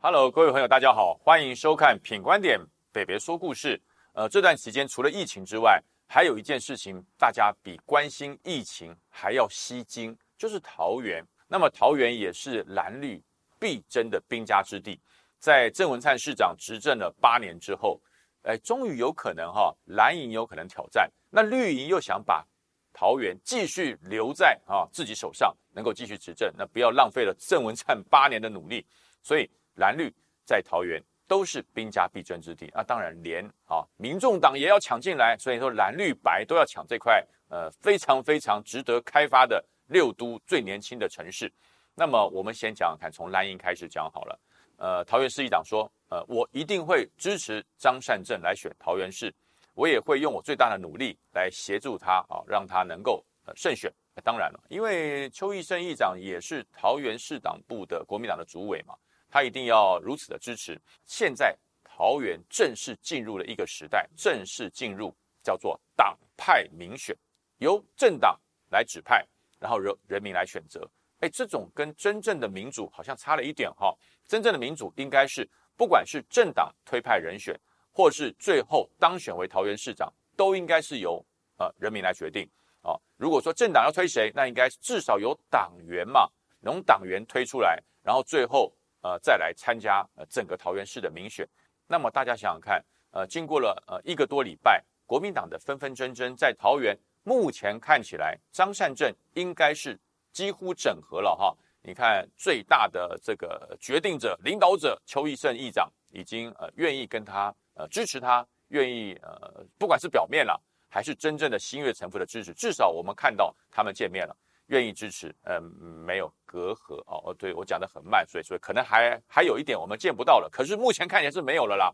Hello，各位朋友，大家好，欢迎收看《品观点北北说故事》。呃，这段期间除了疫情之外，还有一件事情，大家比关心疫情还要吸睛，就是桃园。那么桃园也是蓝绿必争的兵家之地。在郑文灿市长执政了八年之后，哎，终于有可能哈，蓝营有可能挑战，那绿营又想把桃园继续留在啊自己手上，能够继续执政，那不要浪费了郑文灿八年的努力。所以蓝绿在桃园都是兵家必争之地。那当然连啊民众党也要抢进来，所以说蓝绿白都要抢这块呃非常非常值得开发的六都最年轻的城市。那么我们先讲讲看，从蓝营开始讲好了。呃，桃园市议长说，呃，我一定会支持张善政来选桃园市，我也会用我最大的努力来协助他啊，让他能够呃胜选。当然了，因为邱义胜议长也是桃园市党部的国民党的主委嘛，他一定要如此的支持。现在桃园正式进入了一个时代，正式进入叫做党派民选，由政党来指派，然后由人民来选择。哎，这种跟真正的民主好像差了一点哈。真正的民主应该是，不管是政党推派人选，或是最后当选为桃园市长，都应该是由呃人民来决定啊。如果说政党要推谁，那应该至少有党员嘛，从党员推出来，然后最后呃再来参加呃整个桃园市的民选。那么大家想想看，呃，经过了呃一个多礼拜，国民党的纷纷争争，在桃园目前看起来，张善政应该是。几乎整合了哈，你看最大的这个决定者、领导者邱义胜议长已经呃愿意跟他呃支持他，愿意呃不管是表面了还是真正的心悦诚服的支持，至少我们看到他们见面了，愿意支持，呃没有隔阂哦哦，对我讲的很慢，所以所以可能还还有一点我们见不到了，可是目前看起来是没有了啦。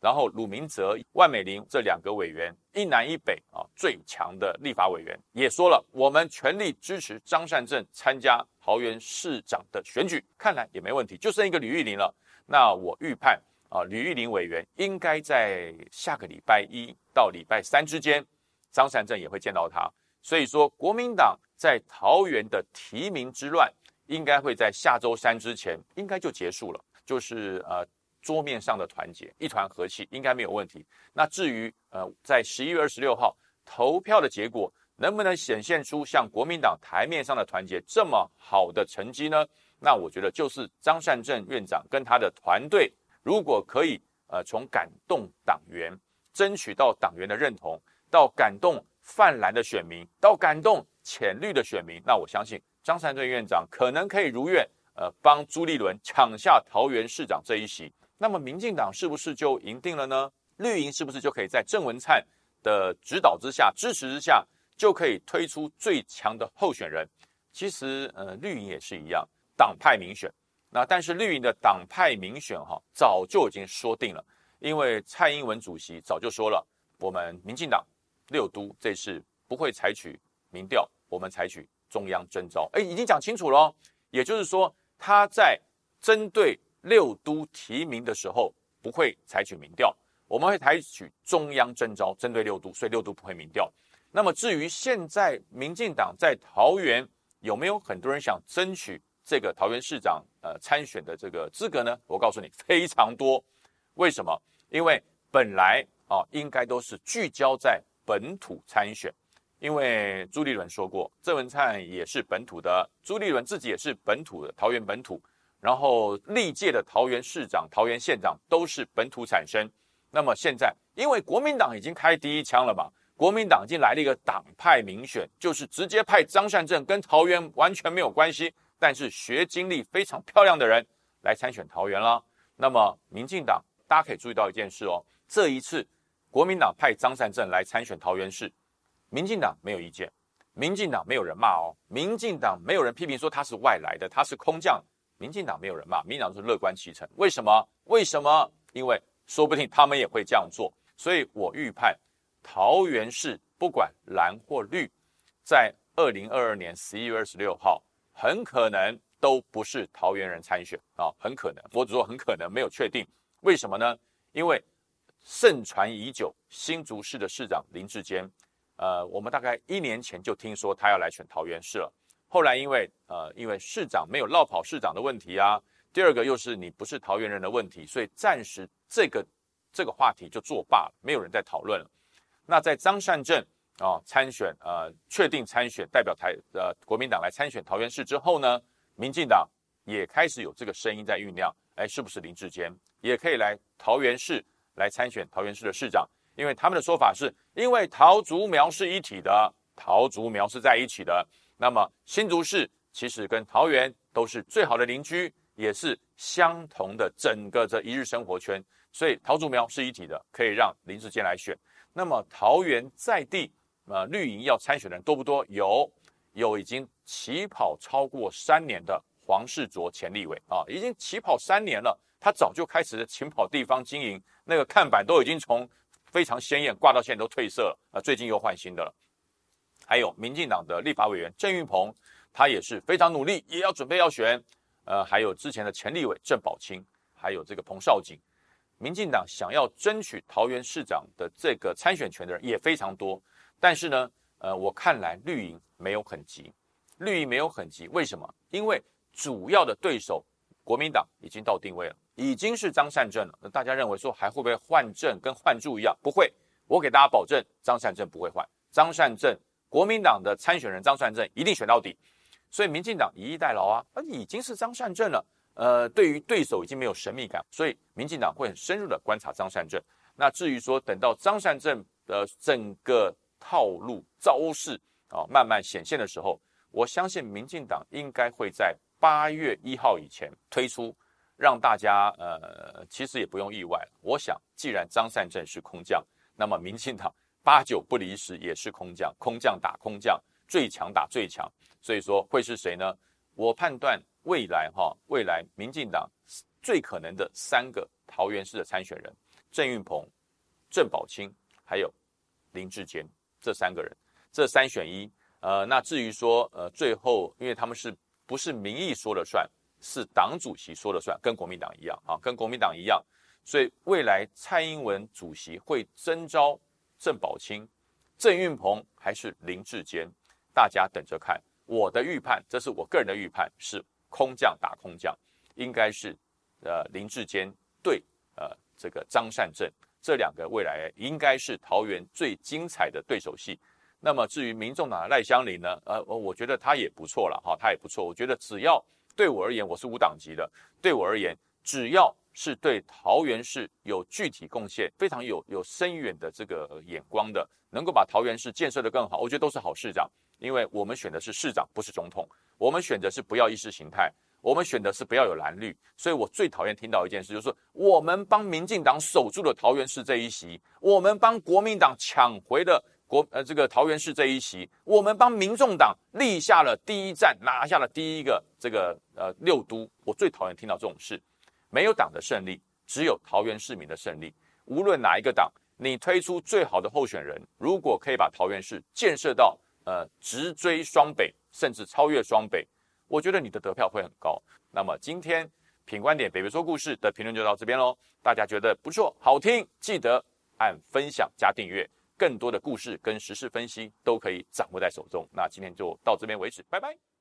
然后鲁明哲、万美玲这两个委员，一南一北啊，最强的立法委员也说了，我们全力支持张善政参加桃园市长的选举，看来也没问题，就剩一个吕玉玲了。那我预判啊，吕玉玲委员应该在下个礼拜一到礼拜三之间，张善政也会见到他。所以说，国民党在桃园的提名之乱，应该会在下周三之前应该就结束了，就是呃。桌面上的团结，一团和气应该没有问题。那至于呃，在十一月二十六号投票的结果，能不能显现出像国民党台面上的团结这么好的成绩呢？那我觉得就是张善政院长跟他的团队，如果可以呃，从感动党员，争取到党员的认同，到感动泛蓝的选民，到感动浅绿的选民，那我相信张善政院长可能可以如愿呃，帮朱立伦抢下桃园市长这一席。那么，民进党是不是就赢定了呢？绿营是不是就可以在郑文灿的指导之下、支持之下，就可以推出最强的候选人？其实，呃，绿营也是一样，党派民选。那但是绿营的党派民选，哈，早就已经说定了，因为蔡英文主席早就说了，我们民进党六都这次不会采取民调，我们采取中央征召。哎，已经讲清楚了，也就是说，他在针对。六都提名的时候不会采取民调，我们会采取中央征召，针对六都，所以六都不会民调。那么至于现在民进党在桃园有没有很多人想争取这个桃园市长呃参选的这个资格呢？我告诉你，非常多。为什么？因为本来啊应该都是聚焦在本土参选，因为朱立伦说过，郑文灿也是本土的，朱立伦自己也是本土的，桃园本土。然后历届的桃园市长、桃园县长都是本土产生。那么现在，因为国民党已经开第一枪了嘛，国民党已经来了一个党派民选，就是直接派张善政跟桃园完全没有关系，但是学经历非常漂亮的人来参选桃园了。那么民进党大家可以注意到一件事哦，这一次国民党派张善政来参选桃园市，民进党没有意见，民进党没有人骂哦，民进党没有人批评说他是外来的，他是空降。民进党没有人骂，民进党是乐观其成。为什么？为什么？因为说不定他们也会这样做。所以我预判桃园市不管蓝或绿，在二零二二年十一月二十六号，很可能都不是桃园人参选啊，很可能。我只说很可能，没有确定。为什么呢？因为盛传已久，新竹市的市长林志坚，呃，我们大概一年前就听说他要来选桃园市了。后来因为呃因为市长没有落跑市长的问题啊，第二个又是你不是桃园人的问题，所以暂时这个这个话题就作罢了，没有人在讨论了。那在张善政啊参选呃确定参选代表台呃国民党来参选桃园市之后呢，民进党也开始有这个声音在酝酿，哎，是不是林志坚也可以来桃园市来参选桃园市的市长？因为他们的说法是，因为桃竹苗是一体的，桃竹苗是在一起的，那么新竹市其实跟桃园都是最好的邻居。也是相同的整个这一日生活圈，所以桃竹苗是一体的，可以让林志坚来选。那么桃园在地呃绿营要参选的人多不多？有，有已经起跑超过三年的黄世卓前立委啊，已经起跑三年了，他早就开始起跑地方经营，那个看板都已经从非常鲜艳挂到现在都褪色了啊，最近又换新的了。还有民进党的立法委员郑运鹏，他也是非常努力，也要准备要选。呃，还有之前的前立委郑宝清，还有这个彭少景，民进党想要争取桃园市长的这个参选权的人也非常多，但是呢，呃，我看来绿营没有很急，绿营没有很急，为什么？因为主要的对手国民党已经到定位了，已经是张善政了。那大家认为说还会不会换政，跟换柱一样？不会，我给大家保证，张善政不会换，张善政国民党的参选人张善政一定选到底。所以民进党以逸待劳啊，而已经是张善政了。呃，对于对手已经没有神秘感，所以民进党会很深入的观察张善政。那至于说等到张善政的整个套路招式啊慢慢显现的时候，我相信民进党应该会在八月一号以前推出，让大家呃其实也不用意外。我想，既然张善政是空降，那么民进党八九不离十也是空降，空降打空降。最强打最强，所以说会是谁呢？我判断未来哈，未来民进党最可能的三个桃园市的参选人：郑运鹏、郑宝清，还有林志坚这三个人，这三选一。呃，那至于说呃，最后因为他们是不是民意说了算，是党主席说了算，跟国民党一样啊，跟国民党一样，所以未来蔡英文主席会征召郑宝清、郑运鹏还是林志坚？大家等着看，我的预判，这是我个人的预判，是空降打空降，应该是呃林志坚对呃这个张善政这两个未来应该是桃园最精彩的对手戏。那么至于民众党的赖香林呢？呃，我觉得他也不错了哈，他也不错。我觉得只要对我而言，我是无党籍的，对我而言，只要是对桃园市有具体贡献、非常有有深远的这个眼光的，能够把桃园市建设得更好，我觉得都是好市长。因为我们选的是市长，不是总统。我们选的是不要意识形态，我们选的是不要有蓝绿。所以我最讨厌听到一件事，就是我们帮民进党守住了桃园市这一席，我们帮国民党抢回了国呃这个桃园市这一席，我们帮民众党立下了第一战，拿下了第一个这个呃六都。我最讨厌听到这种事，没有党的胜利，只有桃园市民的胜利。无论哪一个党，你推出最好的候选人，如果可以把桃园市建设到。呃，直追双北，甚至超越双北，我觉得你的得票会很高。那么今天品观点北北说故事的评论就到这边喽。大家觉得不错，好听，记得按分享加订阅，更多的故事跟时事分析都可以掌握在手中。那今天就到这边为止，拜拜。